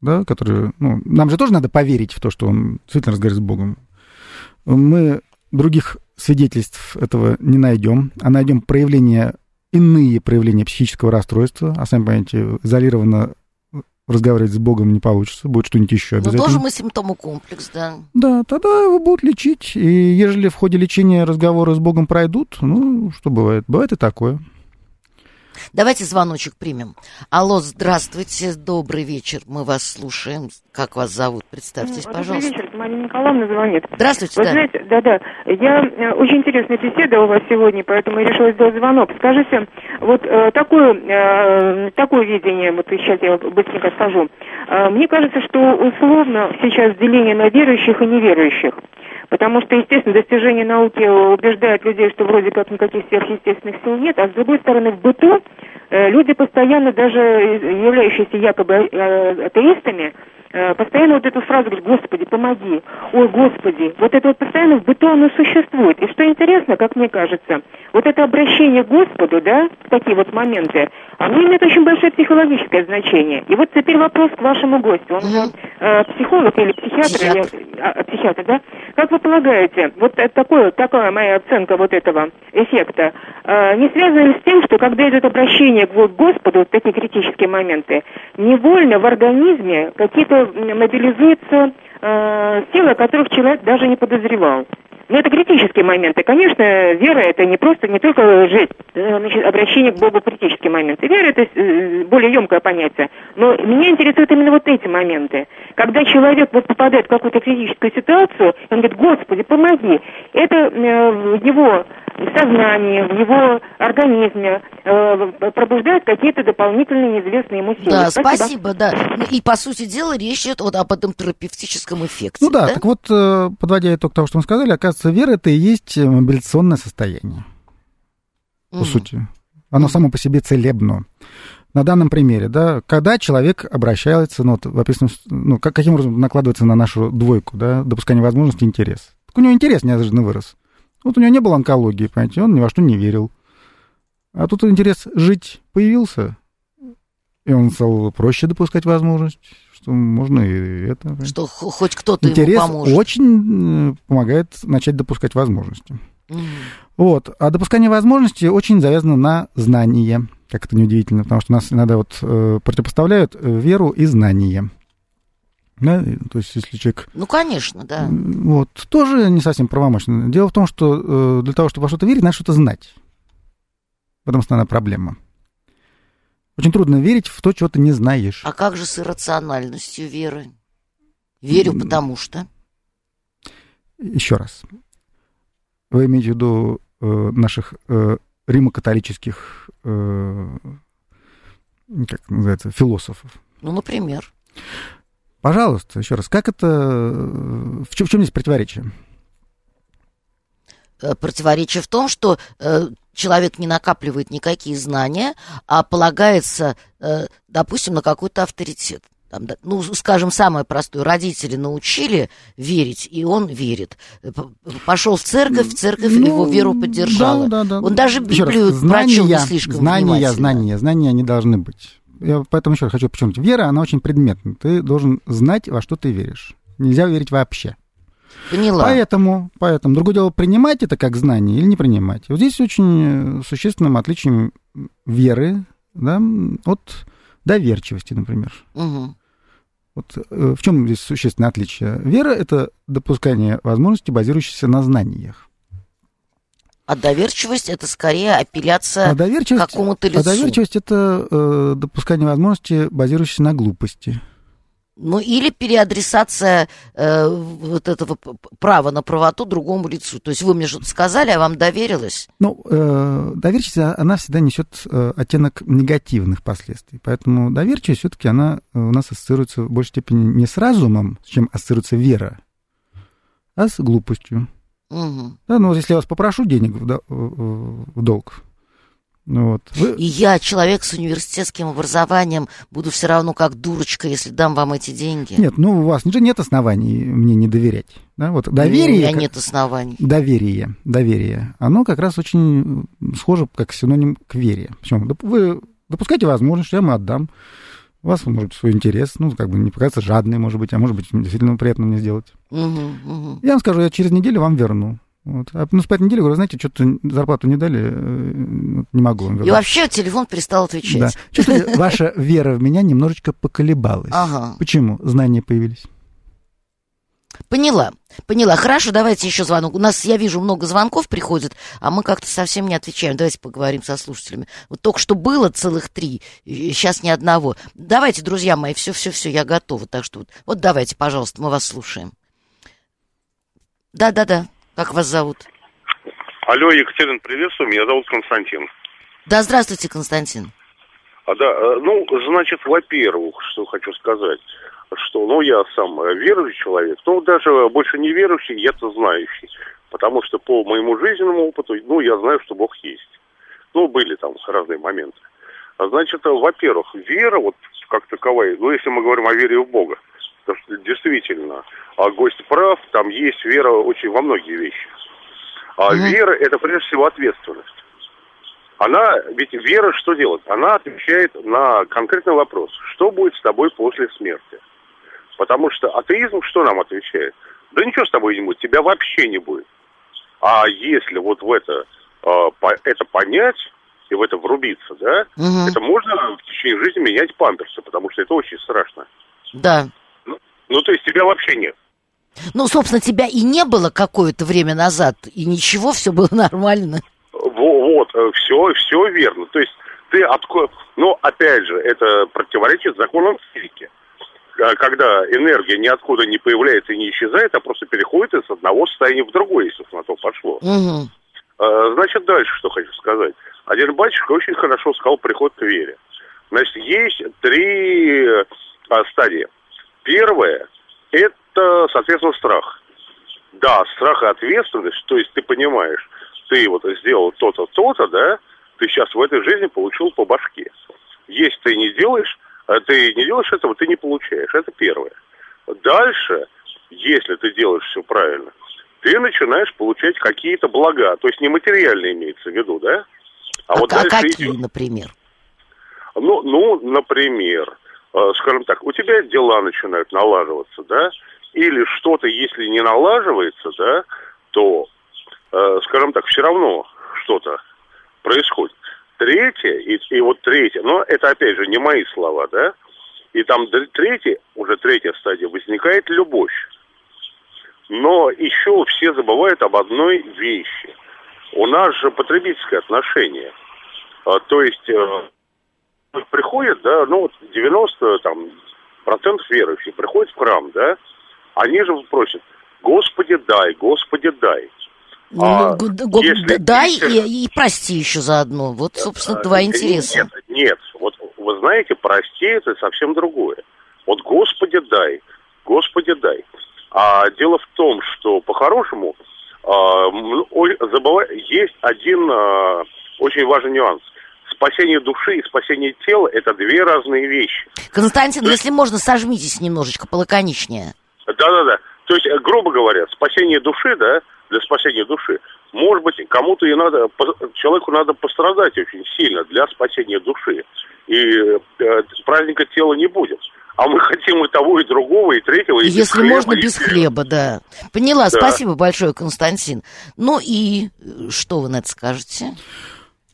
да, которые, ну, нам же тоже надо поверить в то, что он действительно разговаривает с Богом. Мы других свидетельств этого не найдем, а найдем проявления, иные проявления психического расстройства, а сами понимаете, изолированно разговаривать с Богом не получится, будет что-нибудь еще обязательно. Но тоже мы симптомы комплекс, да. Да, тогда его будут лечить, и ежели в ходе лечения разговоры с Богом пройдут, ну, что бывает? Бывает и такое. Давайте звоночек примем. Алло, здравствуйте, добрый вечер, мы вас слушаем. Как вас зовут? Представьтесь, пожалуйста. Добрый вечер, Марина Николаевна звонит. Здравствуйте, Вы да. знаете, да-да, я, э, очень интересная беседа у вас сегодня, поэтому я решила сделать звонок. Скажите, вот э, такое, э, такое видение, вот сейчас я быстренько скажу. Э, мне кажется, что условно сейчас деление на верующих и неверующих. Потому что, естественно, достижения науки убеждают людей, что вроде как никаких сверхъестественных сил нет, а с другой стороны, в быту э, люди постоянно, даже являющиеся якобы э, атеистами, постоянно вот эту фразу говорят, Господи, помоги, ой, Господи. Вот это вот постоянно в быту оно существует. И что интересно, как мне кажется, вот это обращение к Господу, да, в такие вот моменты, оно имеет очень большое психологическое значение. И вот теперь вопрос к вашему гостю. Он же э, психолог или психиатр, психиатр. Или, а, психиатр, да? Как вы полагаете, вот такое, такая моя оценка вот этого эффекта, э, не связано ли с тем, что когда идет обращение к Господу, вот такие критические моменты, невольно в организме какие-то мобилизуются э, силы, о которых человек даже не подозревал? Но это критические моменты. Конечно, вера это не просто, не только э, значит, обращение к Богу критические моменты. Вера это э, более емкое понятие. Но меня интересуют именно вот эти моменты. Когда человек вот попадает в какую-то критическую ситуацию, он говорит, Господи, помоги. Это э, в его сознании, в его организме пробуждает какие-то дополнительные неизвестные ему силы. Да, спасибо, спасибо да. И, по сути дела, речь идет вот об этом терапевтическом эффекте. Ну да, да? так вот, подводя итог того, что мы сказали, оказывается, оказывается, вера это и есть мобилизационное состояние. По mm. сути. Оно само по себе целебно. На данном примере, да, когда человек обращается, ну, вот, в ну, как, каким образом накладывается на нашу двойку, да, допускание возможности интерес. Так у него интерес неожиданно вырос. Вот у него не было онкологии, понимаете, он ни во что не верил. А тут интерес жить появился, и он стал проще допускать возможность, что можно и это. Что хоть кто-то Интерес ему поможет. очень э, помогает начать допускать возможности. Вот. А допускание возможностей очень завязано на знание. Как это неудивительно, потому что нас иногда вот э, противопоставляют э, веру и знание. Да, то есть, если человек Ну, конечно, да. вот, тоже не совсем правомочно. Дело в том, что э, для того, чтобы во что-то верить, надо что-то знать. В этом основная проблема. Очень трудно верить в то, чего ты не знаешь. А как же с иррациональностью веры? Верю, потому что. Еще раз. Вы имеете в виду э, наших э, римо-католических, э, как называется, философов? Ну, например. Пожалуйста, еще раз, как это... В чем, в чем здесь противоречие? Э, Противоречие в том, что э, человек не накапливает никакие знания, а полагается, э, допустим, на какой-то авторитет. Там, ну, скажем, самое простое. Родители научили верить, и он верит. Э, Пошел в церковь, церковь его веру поддержала. Ну, Да, да, да. Он даже Еще раз, Библию прочел не слишком знания, внимательно. знания, знания не должны быть. Я поэтому еще раз хочу подчеркнуть. Вера, она очень предметна. Ты должен знать, во что ты веришь. Нельзя верить вообще. Поняла. Поэтому, поэтому, другое дело, принимать это как знание или не принимать. Вот здесь очень э, существенным отличием веры да, от доверчивости, например. Мгм. Вот э, в чем здесь существенное отличие? Вера — это допускание возможности, базирующейся на знаниях. А доверчивость это скорее апелляция А к какому-то а лицу. доверчивость — это э, допускание возможности, базирующейся на глупости. Ну, или переадресация э, вот этого права на правоту другому лицу. То есть вы мне что-то сказали, а вам доверилось? Ну, э, доверчивость, а- она всегда несет э, оттенок негативных последствий. Поэтому доверчивость все-таки она э, у нас ассоциируется в большей степени не с разумом, с чем ассоциируется вера, а с глупостью. Мгм. Да, ну, если я вас попрошу денег в, в- долг, вот, вы- И я, человек с университетским образованием, буду все равно как дурочка, если дам вам эти деньги. нет, ну, у вас нет оснований мне не доверять. Да? Вот У меня доверие, как- нет оснований. доверие, доверие, оно как раз очень схоже как синоним к вере. Почему? Вы допускаете возможность, что я вам отдам. У вас может быть свой интерес, ну, как бы не показаться жадный, может быть, а может быть, действительно приятно мне сделать. Мгм, мгм. Я вам скажу, я через неделю вам верну. Вот. А ну, с пятой недели, говорю, знаете, что-то зарплату не дали, э, не могу вам И вообще телефон перестал Да. отвечать. Чувствуете, (laughs) ваша вера в меня немножечко поколебалась. Ага. Почему? Знания появились. Поняла, поняла. Хорошо, давайте еще звонок. У нас, я вижу, много звонков приходит, а мы как-то совсем не отвечаем. Давайте поговорим со слушателями. Вот только что было целых три, сейчас ни одного. Давайте, друзья мои, все-все-все, я готова. Так что вот, вот давайте, пожалуйста, мы вас слушаем. Да-да-да, как вас зовут? Алло, Екатерина, приветствую, меня зовут Константин. Да, здравствуйте, Константин. А, да, э, ну, значит, во-первых, что хочу сказать, что, ну, я сам э, верующий человек, ну, даже больше не верующий, я-то знающий, потому что по моему жизненному опыту, ну, я знаю, что Бог есть. Ну, были там разные моменты. А, Значит, э, во-первых, вера, вот как таковая, ну, если мы говорим о вере в Бога, потому что действительно, а гость прав, там есть вера очень во многие вещи. А Мгм. вера – это прежде всего ответственность. Она, ведь вера что делает? Она отвечает на конкретный вопрос. Что будет с тобой после смерти? Потому что атеизм что нам отвечает? Да ничего с тобой не будет, тебя вообще не будет. А если вот в это, по- это понять и в это врубиться, да, Мгм. это можно в течение жизни менять памперсы, потому что это очень страшно. Да. Ну, то есть тебя вообще нет. Ну, собственно, тебя и не было какое-то время назад, и ничего, все было нормально. Во- Вот, все, все верно. То есть ты отко... Но, опять же, это противоречит законам физики. А, Когда энергия ниоткуда не появляется и не исчезает, а просто переходит из одного состояния в другое, если на то пошло. А, Значит, дальше что хочу сказать. Один батюшка очень хорошо сказал приход к вере. Значит, есть три стадии. Первая – это, соответственно, страх. Да, страх и ответственность, то есть ты понимаешь, ты вот сделал то-то, то-то, да, ты сейчас в этой жизни получил по башке. Если ты не делаешь, а ты не делаешь этого, ты не получаешь. Это первое. Дальше, если ты делаешь все правильно, ты начинаешь получать какие-то блага. То есть нематериальные имеется в виду, да? А, вот а какие, идет... например? Ну, ну, например, скажем так, у тебя дела начинают налаживаться, да? Или что-то, если не налаживается, да, то, э, скажем так, все равно что-то происходит. Третье, и, и вот третье, но это опять же не мои слова, да? И там третье, уже третья стадия, возникает любовь. Но еще все забывают об одной вещи. У нас же потребительское отношение. А, то есть э, приходит, да, ну вот 90 там, процентов верующих приходят в храм, да, они же просят, Господи дай, Господи дай. Ну, а, ну, если дай и, и прости еще заодно. Вот, собственно, два интереса. Нет, нет, вот вы знаете, прости это совсем другое. Вот Господи дай, Господи дай. А дело в том, что по-хорошему а, забывай, есть один а, очень важный нюанс. Спасение души и спасение тела – это две разные вещи. Константин, если можно, сожмитесь немножечко полаконичнее. Да-да-да. То есть, грубо говоря, спасение души, да, для спасения души, может быть, кому-то и надо, человеку надо пострадать очень сильно для спасения души. И э, праздника тела не будет а мы (laughs) хотим и того, и другого, и третьего, и Если без хлеба, можно, без хлеба, да. Поняла, да. спасибо большое, Константин. Ну и э, что вы на это скажете?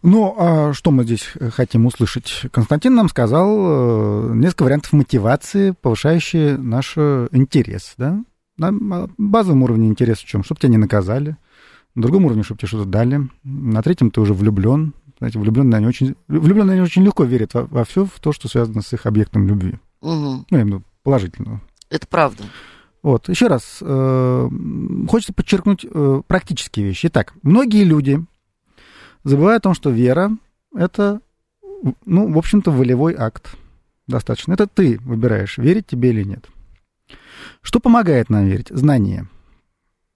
Ну, а что мы здесь хотим услышать? Константин нам сказал э, несколько вариантов мотивации, повышающие наш интерес, да? На базовом уровне интерес в чем? Чтобы тебя не наказали. На другом уровне, чтобы тебе что-то дали. На третьем ты уже влюблен. Знаете, влюбленные они очень, влюбленные они очень легко верят во, во все, в то, что связано с их объектом любви. Угу. Ну, именно положительного. Это правда. Вот, еще раз, э, хочется подчеркнуть э, практические вещи. Итак, многие люди забывают о том, что вера — это, ну, в общем-то, волевой акт достаточно. Это ты выбираешь, верить тебе или нет. Что помогает нам верить? Знание.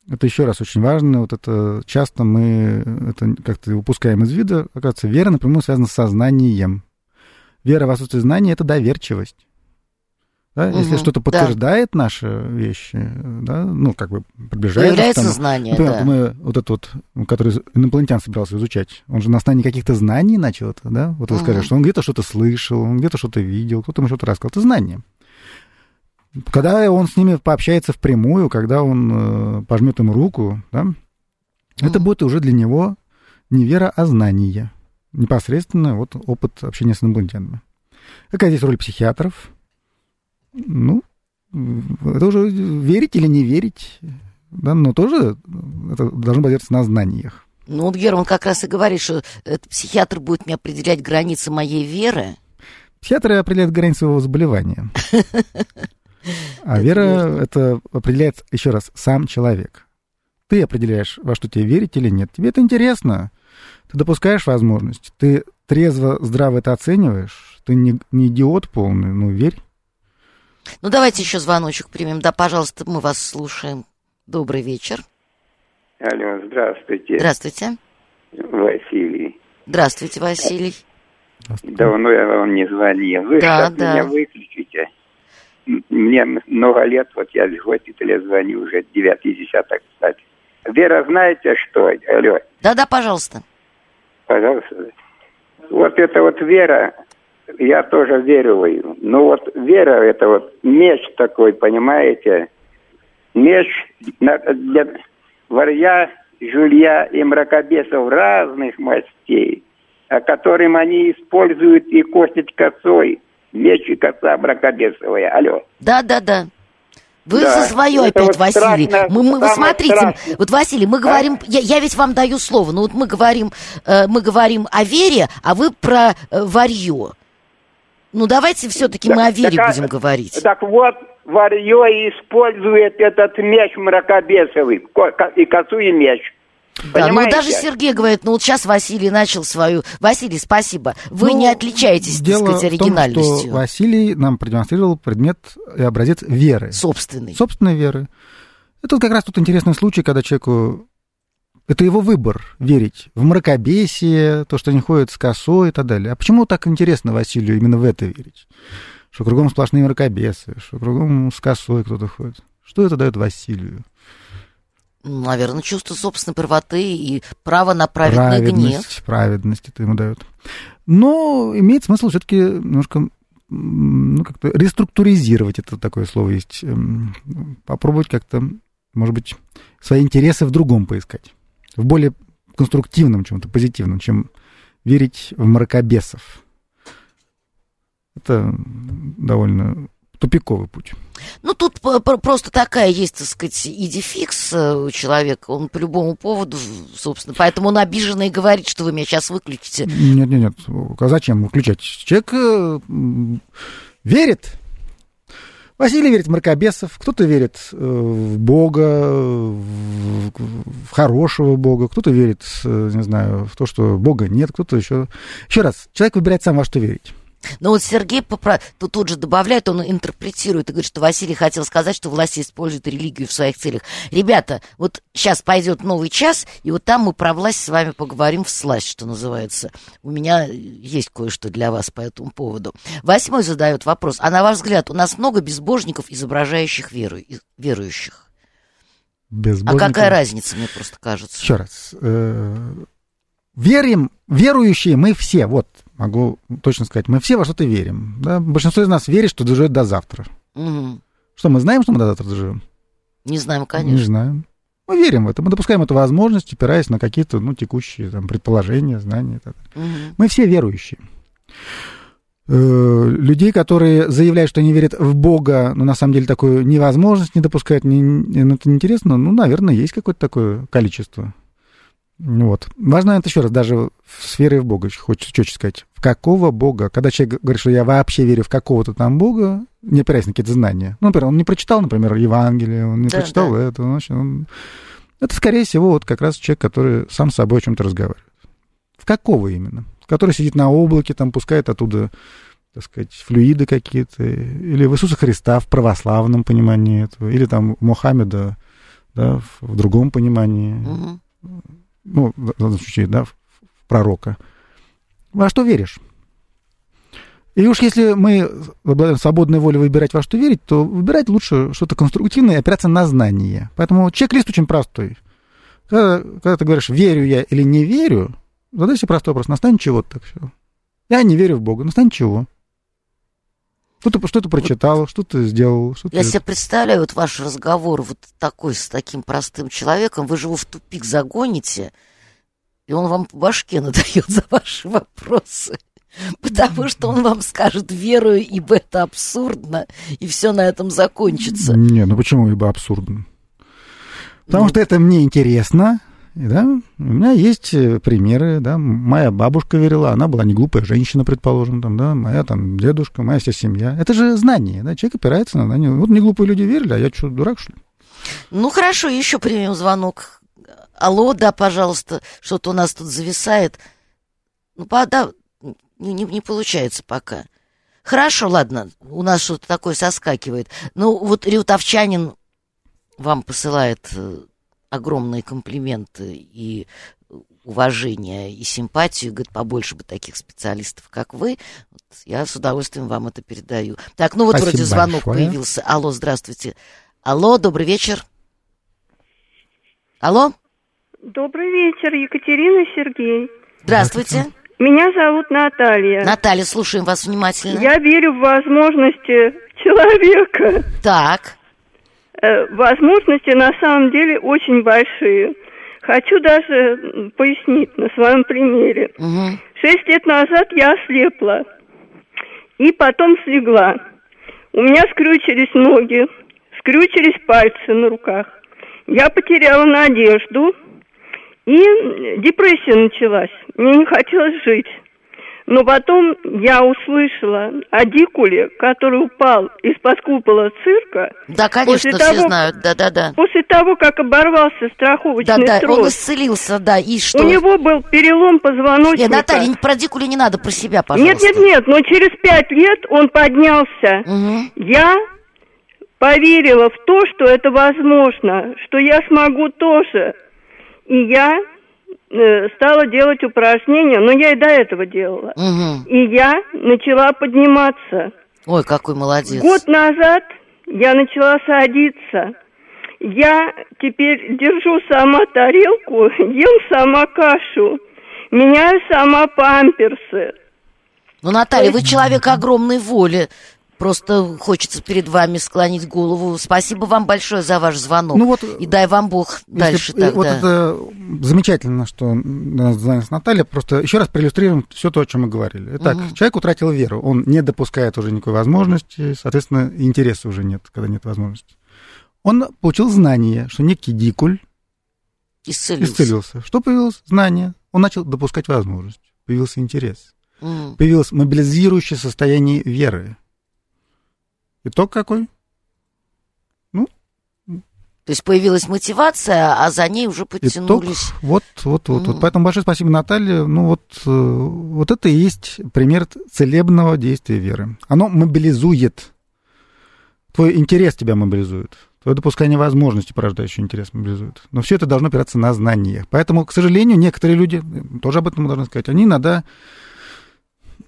Это еще раз очень важно. Вот это часто мы это как-то выпускаем из вида. Оказывается, вера напрямую связана с сознанием. Вера в отсутствие знания — это доверчивость. Да? Угу, Если что-то подтверждает да. наши вещи, да, ну, как бы приближается... Появляется там, знание, например, да. Мы вот этот вот, который инопланетян собирался изучать, он же на основании каких-то знаний начал это, да? Вот вы угу. сказали, что он где-то что-то слышал, он где-то что-то видел, кто-то ему что-то рассказал. Это знание. Когда он с ними пообщается впрямую, когда он э, пожмет им руку, да, угу. это будет уже для него не вера, а знание. Непосредственно вот опыт общения с инопланетянами. Какая здесь роль психиатров? Ну, это уже верить или не верить, да, но тоже это должно базироваться на знаниях. Ну, вот Герман как раз и говорит, что этот психиатр будет мне определять границы моей веры. Психиатр определяет границы своего заболевания. (laughs) А вера это определяет, еще раз, сам человек. Ты определяешь, во что тебе верить или нет. Тебе это интересно. Ты допускаешь возможность. Ты трезво, здраво это оцениваешь. Ты не, не идиот полный, ну верь. Ну, давайте еще звоночек примем. Да, пожалуйста, мы вас слушаем. Добрый вечер. Алло, здравствуйте. Здравствуйте. Василий. Здравствуйте, Василий. Давно я вам не звонил. Вы да, сейчас да. меня выключите. Мне много лет, вот я с госпиталя звоню уже, девятый десяток, кстати. Вера, знаете что? Алло. Да-да, пожалуйста. Пожалуйста. Вот это вот вера, я тоже верю в ее. Но вот вера это вот меч такой, понимаете? Меч для варья, жулья и мракобесов разных мастей, о которым они используют и костить косой. Меч и коса мракобесовая. Алло. Да-да-да. Вы да. за свое это опять, вот Василий. Страшно, мы, мы, вы смотрите, страшно. вот Василий, мы говорим, а? я, я ведь вам даю слово, но вот мы говорим, э, мы говорим о вере, а вы про э, варье. Ну, давайте все-таки мы о вере так, будем говорить. Так вот, варье использует этот меч мракобесовый, и косу, и меч. Да, ну даже Сергей говорит, ну вот сейчас Василий начал свою... Василий, спасибо. Вы ну, не отличаетесь, дело так сказать, оригинальностью. В том, что Василий нам продемонстрировал предмет и образец веры. Собственной. Собственной веры. Это вот как раз тут интересный случай, когда человеку это его выбор верить в мракобесие, то, что они ходят с косой и так далее. А почему так интересно Василию именно в это верить? Что кругом сплошные мракобесы, что кругом с косой кто-то ходит. Что это дает Василию? Наверное, чувство собственной правоты и право на праведный гнев. Праведность, праведность это ему дает. Но имеет смысл все-таки немножко ну, как-то реструктуризировать, это такое слово есть, эм, попробовать как-то, может быть, свои интересы в другом поискать, в более конструктивном чем-то, позитивном, чем верить в мракобесов. Это довольно тупиковый путь. Ну, тут просто такая есть, так сказать, идификс э, у человека, он по любому поводу, собственно, поэтому он обиженный и говорит, что вы меня сейчас выключите. Нет, нет, нет, а зачем выключать? Человек э, верит, Василий верит в мракобесов, кто-то верит э, в Бога, в хорошего Бога, кто-то верит, не знаю, в то, что Бога нет, кто-то еще... Еще раз, человек выбирает сам во что верить. Но вот Сергей попро... тут, тут же добавляет, он интерпретирует и говорит, что Василий хотел сказать, что власти используют религию в своих целях. Ребята, вот сейчас пойдет новый час, и вот там мы про власть с вами поговорим в сласть, что называется. У меня есть кое-что для вас по этому поводу. Восьмой задает вопрос. А на ваш взгляд, у нас много безбожников, изображающих веру... верующих? Безбожников? А какая разница, мне просто кажется? Еще раз. Э, верим, верующие мы все, вот могу точно сказать, мы все во что-то верим. Да? Большинство из нас верит, что доживет до завтра. Угу. Что, мы знаем, что мы до завтра доживем? Не знаем, конечно. Не знаем. Мы верим в это, мы допускаем эту возможность, опираясь на какие-то ну, текущие там, предположения, знания. Угу. Мы все верующие. Э, людей, которые заявляют, что они верят в Бога, но на самом деле такую невозможность не допускают, не, ну, это неинтересно, ну, наверное, есть какое-то такое количество. Вот. Важно это еще раз, даже в сфере в Бога, хочется четче сказать. В какого Бога? Когда человек говорит, что я вообще верю в какого-то там Бога, не опираясь на какие-то знания. Ну, например, он не прочитал, например, Евангелие, он не да, прочитал да. это. Значит, он... Это, скорее всего, вот как раз человек, который сам с собой о чем-то разговаривает. В какого именно? Который сидит на облаке, там пускает оттуда, так сказать, флюиды какие-то, или в Иисуса Христа в православном понимании этого, или там Мухаммеда, да, в другом понимании. Угу ну, в данном случае, да, в пророка, во что веришь? И уж если мы обладаем свободной волей выбирать, во что верить, то выбирать лучше что-то конструктивное и опираться на знания. Поэтому чек-лист очень простой. Когда, когда ты говоришь, верю я или не верю, задай себе простой вопрос, настанет чего так все. Я не верю в Бога, настанет чего? Что ты, что ты прочитал, вот, что ты сделал? Что я себе представляю вот ваш разговор вот такой с таким простым человеком, вы же его в тупик загоните, и он вам по башке (laughs) надает за ваши вопросы. Потому что он вам скажет, верую, ибо это абсурдно, и все на этом закончится. Не, ну почему ибо абсурдно? Потому ну, что это мне интересно, да? У меня есть э, примеры, да, моя бабушка верила, она была не глупая женщина, предположим, там, да, моя там дедушка, моя вся семья. Это же знание, да, человек опирается на знание. Вот не глупые люди верили, а я что, дурак, что ли? Ну, хорошо, еще примем звонок. Алло, да, пожалуйста, что-то у нас тут зависает. Ну, да, не, не, не получается пока. Хорошо, ладно, у нас что-то такое соскакивает. Ну, вот Риутовчанин вам посылает э, огромные комплименты и уважение и симпатию, говорит, побольше бы таких специалистов, как вы. Вот я с удовольствием вам это передаю. Так, ну вот Спасибо вроде звонок большое. появился. Алло, здравствуйте. Алло, добрый вечер. Алло? Добрый вечер, Екатерина Сергей. Здравствуйте. Меня зовут Наталья. Наталья, слушаем вас внимательно. Я верю в возможности человека. Так. Э, возможности на самом деле очень большие. Хочу даже пояснить на своем примере. Угу. Шесть лет назад я ослепла и потом слегла. У меня скрючились ноги, скрючились пальцы на руках. Я потеряла надежду, и депрессия началась. Мне не хотелось жить. Но потом я услышала о Дикуле, который упал из-под купола цирка. Да, конечно, все того, знают, да-да-да. После того, как оборвался страховочный да, да, трос. он исцелился, да, и что? У него был перелом позвоночника. Нет, Наталья, про Дикуля не надо, про себя, пожалуйста. Нет, нет, нет, но через пять лет он поднялся. Угу. Я поверила в то, что это возможно, что я смогу тоже. И я стала делать упражнения, но я и до этого делала. Угу. И я начала подниматься. Ой, какой молодец. Год назад я начала садиться. Я теперь держу сама тарелку, (laughs) ем сама кашу, меняю сама памперсы. Ну, Наталья, вы человек огромной воли. Просто хочется перед вами склонить голову. Спасибо вам большое за ваш звонок. Ну вот, И дай вам Бог Если- дальше э, Вот тогда. это замечательно, что нас Наталья. Просто еще раз проиллюстрируем все то, о чем мы говорили. Итак, Мгм. человек утратил веру, он не допускает уже никакой возможности, соответственно, и интереса уже нет, когда нет возможности. Он получил знание, что некий дикуль Исцелился. исцелился. Что появилось? Знание. Он начал допускать возможность. Появился интерес. М. Появилось мобилизирующее состояние веры. Итог какой? То есть появилась мотивация, а за ней уже Итог, подтянулись. вот, вот, вот, вот. Мгм. Поэтому большое спасибо, Наталья. Ну вот, э, вот это и есть пример целебного действия веры. Оно мобилизует. Твой интерес тебя мобилизует. Твое допускание возможности, порождающий интерес, мобилизует. Но все это должно опираться на знаниях. Поэтому, к сожалению, некоторые люди, тоже об этом мы должны сказать, они иногда,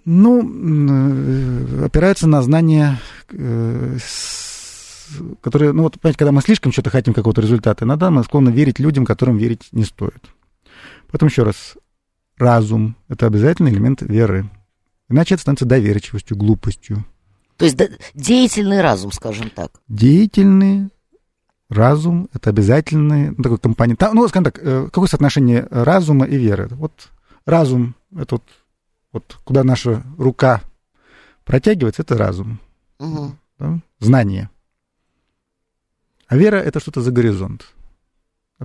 ну, э, опираются на знания, э, которые, ну вот, понимаете, когда мы слишком что-то хотим, какого-то результата, иногда мы склонны верить людям, которым верить не стоит. Поэтому еще раз, разум — это обязательный элемент веры. Иначе это становится доверчивостью, глупостью. То есть деятельный разум, скажем так. Деятельный разум — это обязательный ну, такой компонент. Ну, скажем так, э, какое соотношение разума и веры? Вот разум — это вот, вот куда наша рука протягивается, это разум, Мгм. да? знание. А вера — это что-то за горизонт.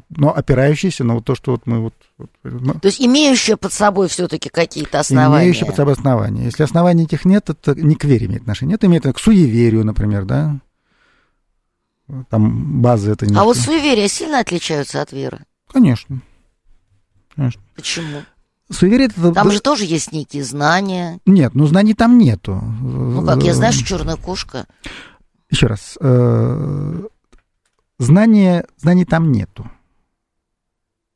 Но опирающийся на вот то, что вот мы вот... вот, ну, То есть имеющая под собой все-таки какие-то основания. Имеющие под собой основания. Если оснований этих нет, это не к вере имеет отношение. Это имеет к суеверию, например, да? Там базы это не... А вот суеверия сильно отличаются от веры. Конечно. Почему? Суеверие это... Там же тоже есть некие знания. Нет, ну знаний там нету. Ну как, я знаю, что черная кошка. Еще раз. э, Знания, знаний там нету.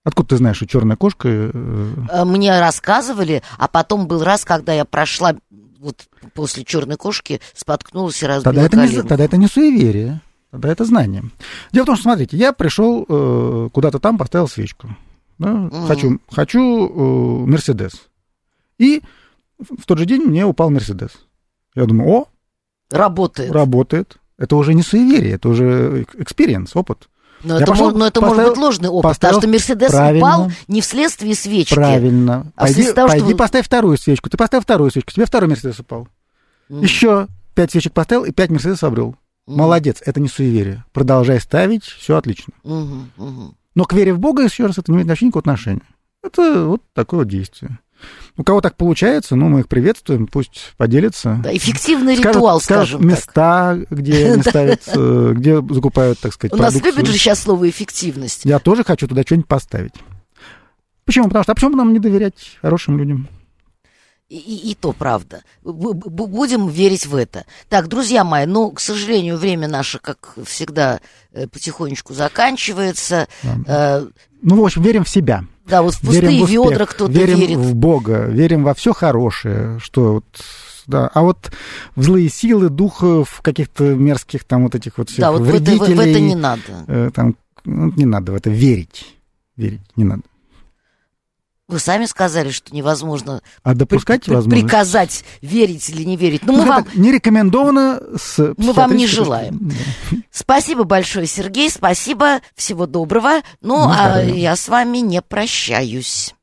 Откуда ты знаешь, что черная кошка... э, Мне рассказывали, а потом был раз, когда я прошла вот после черной кошки, споткнулась и разбила Тогда это, не, тогда это не суеверие, тогда это знание. Дело в том, что, смотрите, я пришел э, куда-то там, поставил свечку. Да, Мгм. Хочу, хочу э, Мерседес. И в тот же день мне упал Мерседес. Я думаю, о, Работает. работает. Это уже не суеверие, это уже experience, опыт. Но Я это, пошел, но это поставил- может быть ложный опыт, поставил- потому что Мерседес упал не вследствие свечки. Правильно. А пойди того, что пойди вы- поставь вторую свечку. Ты поставил вторую свечку, тебе второй Мерседес упал. М, Еще пять свечек поставил и пять Мерседес обрел. м, Молодец, это не суеверие. Продолжай ставить, все отлично. мгм, мгм. Но к вере в Бога, еще раз, это не имеет вообще никакого отношения. Это вот такое вот действие. У кого так получается, ну, мы их приветствуем, пусть поделятся. Да, эффективный Скажут- ритуал, скажут скажем так. места, где (laughs) они ставят, где закупают, так сказать, У нас любят же сейчас слово эффективность. Я тоже хочу туда что-нибудь поставить. Почему? Потому что, а почему бы нам не доверять хорошим людям? И, и- и то правда. Будем верить в это. Так, друзья мои, ну, к сожалению, время наше, как всегда, э, потихонечку заканчивается. Э, Ну, в общем, верим в себя. Да, вот в верим пустые в успех, ведра кто-то верим верит. в Бога, верим во все хорошее, что вот, да, а вот в злые силы духов, каких-то мерзких там вот этих вот всех Да, вот в это, в- вредителей, в это не надо. э, там, ну, не надо в это верить, верить не надо. Вы сами сказали, что невозможно А допускать при- приказать, верить или не верить. Ну, Ну, мы вам так, не рекомендовано с Мы вам не желаем. Да. спасибо большое, Сергей, спасибо, всего доброго. Ну, Ну, а здоровья. я с вами не прощаюсь.